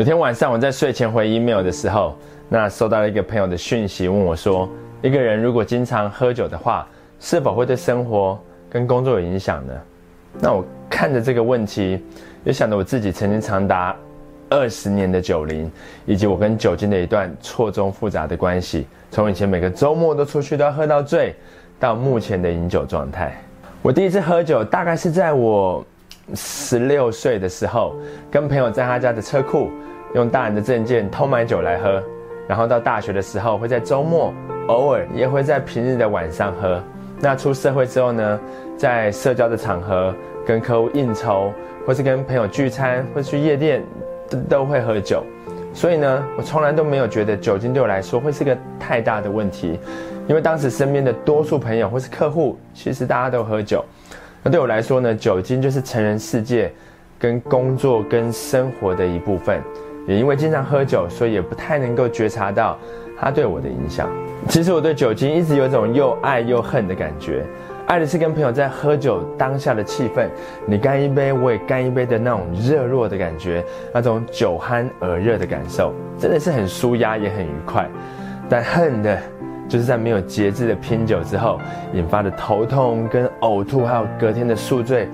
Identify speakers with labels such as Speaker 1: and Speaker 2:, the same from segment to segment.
Speaker 1: 有天晚上我在睡前回 email 的时候，那收到了一个朋友的讯息，问我说：一个人如果经常喝酒的话，是否会对生活跟工作有影响呢？那我看着这个问题，也想着我自己曾经长达二十年的酒龄，以及我跟酒精的一段错综复杂的关系，从以前每个周末都出去都要喝到醉，到目前的饮酒状态。我第一次喝酒大概是在我。十六岁的时候，跟朋友在他家的车库用大人的证件偷买酒来喝，然后到大学的时候会在周末偶尔也会在平日的晚上喝。那出社会之后呢，在社交的场合跟客户应酬，或是跟朋友聚餐，或是去夜店，都都会喝酒。所以呢，我从来都没有觉得酒精对我来说会是个太大的问题，因为当时身边的多数朋友或是客户，其实大家都喝酒。那对我来说呢，酒精就是成人世界，跟工作跟生活的一部分。也因为经常喝酒，所以也不太能够觉察到它对我的影响。其实我对酒精一直有种又爱又恨的感觉。爱的是跟朋友在喝酒当下的气氛，你干一杯我也干一杯的那种热络的感觉，那种酒酣耳热的感受，真的是很舒压也很愉快。但恨的。就是在没有节制的拼酒之后引发的头痛跟呕吐，还有隔天的宿醉，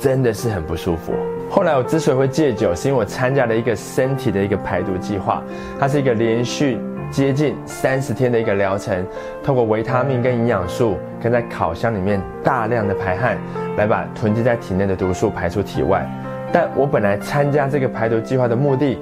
Speaker 1: 真的是很不舒服。后来我之所以会戒酒，是因为我参加了一个身体的一个排毒计划，它是一个连续接近三十天的一个疗程，透过维他命跟营养素，跟在烤箱里面大量的排汗，来把囤积在体内的毒素排出体外。但我本来参加这个排毒计划的目的，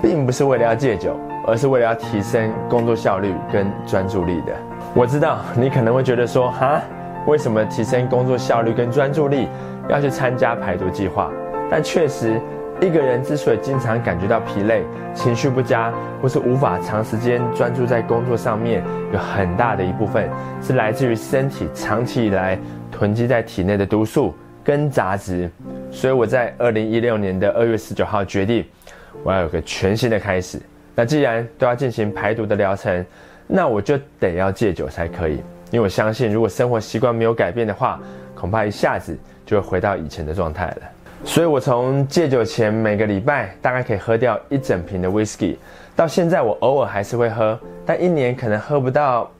Speaker 1: 并不是为了要戒酒。而是为了要提升工作效率跟专注力的。我知道你可能会觉得说，哈，为什么提升工作效率跟专注力要去参加排毒计划？但确实，一个人之所以经常感觉到疲累、情绪不佳，或是无法长时间专注在工作上面，有很大的一部分是来自于身体长期以来囤积在体内的毒素跟杂质。所以我在二零一六年的二月十九号决定，我要有个全新的开始。那既然都要进行排毒的疗程，那我就得要戒酒才可以。因为我相信，如果生活习惯没有改变的话，恐怕一下子就会回到以前的状态了。所以，我从戒酒前每个礼拜大概可以喝掉一整瓶的 whisky，到现在我偶尔还是会喝，但一年可能喝不到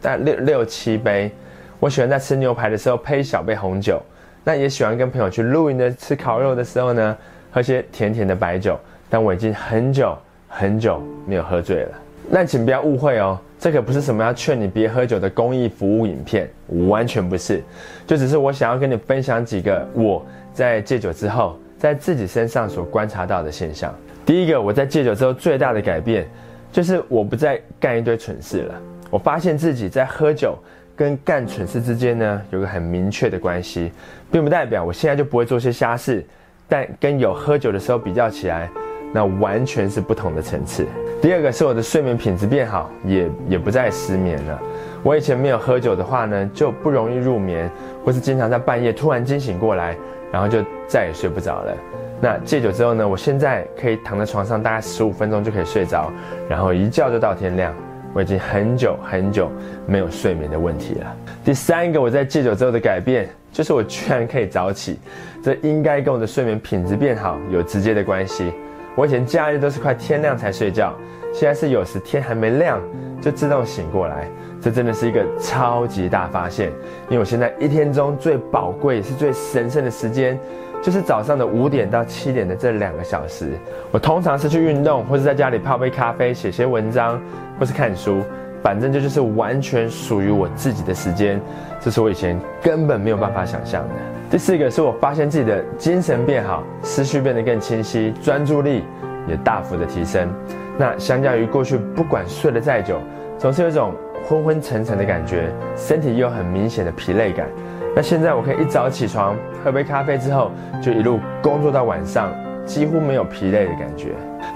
Speaker 1: 大六六七杯。我喜欢在吃牛排的时候配一小杯红酒，那也喜欢跟朋友去露营的吃烤肉的时候呢，喝些甜甜的白酒。但我已经很久。很久没有喝醉了，那请不要误会哦，这可不是什么要劝你别喝酒的公益服务影片，完全不是，就只是我想要跟你分享几个我在戒酒之后在自己身上所观察到的现象。第一个，我在戒酒之后最大的改变，就是我不再干一堆蠢事了。我发现自己在喝酒跟干蠢事之间呢，有个很明确的关系，并不代表我现在就不会做些瞎事，但跟有喝酒的时候比较起来。那完全是不同的层次。第二个是我的睡眠品质变好，也也不再失眠了。我以前没有喝酒的话呢，就不容易入眠，或是经常在半夜突然惊醒过来，然后就再也睡不着了。那戒酒之后呢，我现在可以躺在床上大概十五分钟就可以睡着，然后一觉就到天亮。我已经很久很久没有睡眠的问题了。第三个我在戒酒之后的改变，就是我居然可以早起，这应该跟我的睡眠品质变好有直接的关系。我以前假日都是快天亮才睡觉，现在是有时天还没亮就自动醒过来，这真的是一个超级大发现。因为我现在一天中最宝贵也是最神圣的时间，就是早上的五点到七点的这两个小时。我通常是去运动，或者在家里泡杯咖啡、写些文章，或是看书，反正这就是完全属于我自己的时间。这是我以前根本没有办法想象的。第四个是我发现自己的精神变好，思绪变得更清晰，专注力也大幅的提升。那相较于过去，不管睡得再久，总是有一种昏昏沉沉的感觉，身体又很明显的疲累感。那现在我可以一早起床，喝杯咖啡之后，就一路工作到晚上，几乎没有疲累的感觉。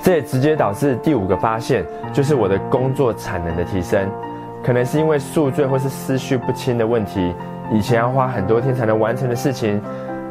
Speaker 1: 这也直接导致第五个发现，就是我的工作产能的提升，可能是因为宿醉或是思绪不清的问题。以前要花很多天才能完成的事情，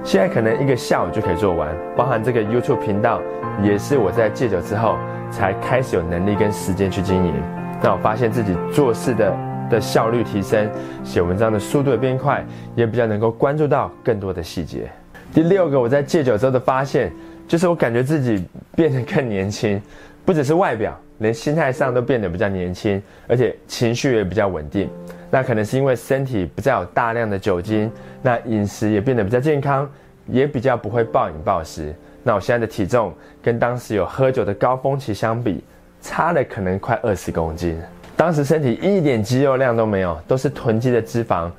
Speaker 1: 现在可能一个下午就可以做完。包含这个 YouTube 频道，也是我在戒酒之后才开始有能力跟时间去经营。那我发现自己做事的的效率提升，写文章的速度也变快，也比较能够关注到更多的细节。第六个我在戒酒之后的发现，就是我感觉自己变得更年轻，不只是外表，连心态上都变得比较年轻，而且情绪也比较稳定。那可能是因为身体不再有大量的酒精，那饮食也变得比较健康，也比较不会暴饮暴食。那我现在的体重跟当时有喝酒的高峰期相比，差了可能快二十公斤。当时身体一点肌肉量都没有，都是囤积的脂肪。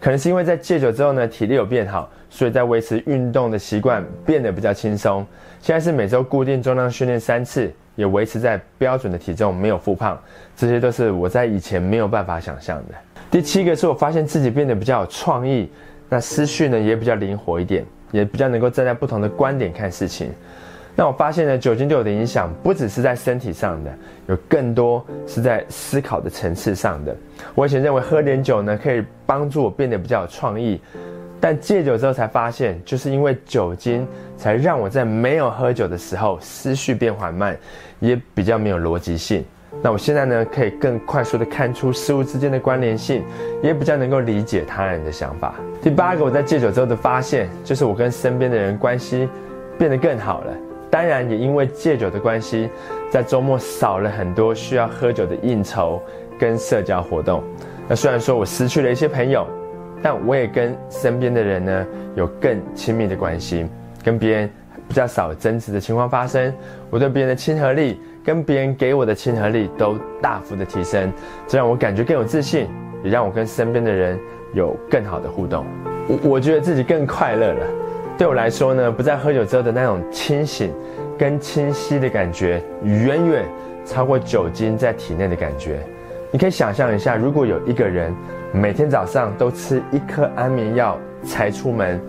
Speaker 1: 可能是因为在戒酒之后呢，体力有变好，所以在维持运动的习惯变得比较轻松。现在是每周固定重量训练三次，也维持在标准的体重，没有复胖。这些都是我在以前没有办法想象的。第七个是我发现自己变得比较有创意，那思绪呢也比较灵活一点，也比较能够站在不同的观点看事情。那我发现呢，酒精对我的影响不只是在身体上的，有更多是在思考的层次上的。我以前认为喝点酒呢可以帮助我变得比较有创意，但戒酒之后才发现，就是因为酒精才让我在没有喝酒的时候思绪变缓慢，也比较没有逻辑性。那我现在呢，可以更快速的看出事物之间的关联性，也比较能够理解他人的想法。第八个我在戒酒之后的发现，就是我跟身边的人关系变得更好了。当然，也因为戒酒的关系，在周末少了很多需要喝酒的应酬跟社交活动。那虽然说我失去了一些朋友，但我也跟身边的人呢有更亲密的关系，跟别人比较少争执的情况发生。我对别人的亲和力。跟别人给我的亲和力都大幅的提升，这让我感觉更有自信，也让我跟身边的人有更好的互动。我我觉得自己更快乐了。对我来说呢，不再喝酒之后的那种清醒跟清晰的感觉，远远超过酒精在体内的感觉。你可以想象一下，如果有一个人每天早上都吃一颗安眠药才出门，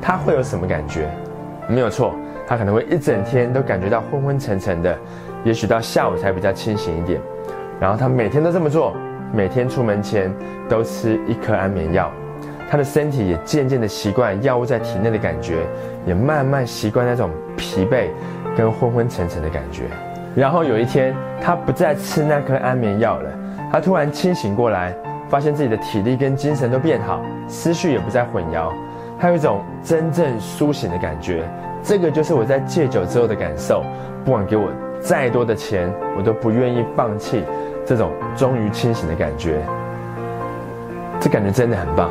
Speaker 1: 他会有什么感觉？没有错，他可能会一整天都感觉到昏昏沉沉的。也许到下午才比较清醒一点，然后他每天都这么做，每天出门前都吃一颗安眠药，他的身体也渐渐的习惯药物在体内的感觉，也慢慢习惯那种疲惫跟昏昏沉沉的感觉。然后有一天，他不再吃那颗安眠药了，他突然清醒过来，发现自己的体力跟精神都变好，思绪也不再混淆，还有一种真正苏醒的感觉。这个就是我在戒酒之后的感受，不管给我。再多的钱，我都不愿意放弃这种终于清醒的感觉。这感觉真的很棒，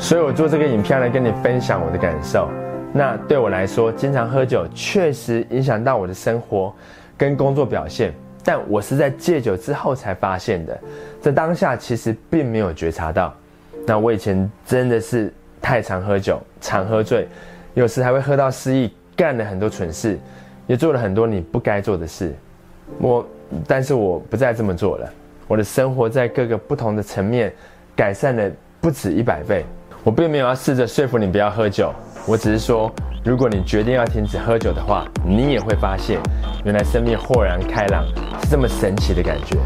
Speaker 1: 所以我做这个影片来跟你分享我的感受。那对我来说，经常喝酒确实影响到我的生活跟工作表现，但我是在戒酒之后才发现的，在当下其实并没有觉察到。那我以前真的是太常喝酒，常喝醉，有时还会喝到失忆，干了很多蠢事。也做了很多你不该做的事，我，但是我不再这么做了。我的生活在各个不同的层面改善了不止一百倍。我并没有要试着说服你不要喝酒，我只是说，如果你决定要停止喝酒的话，你也会发现，原来生命豁然开朗是这么神奇的感觉。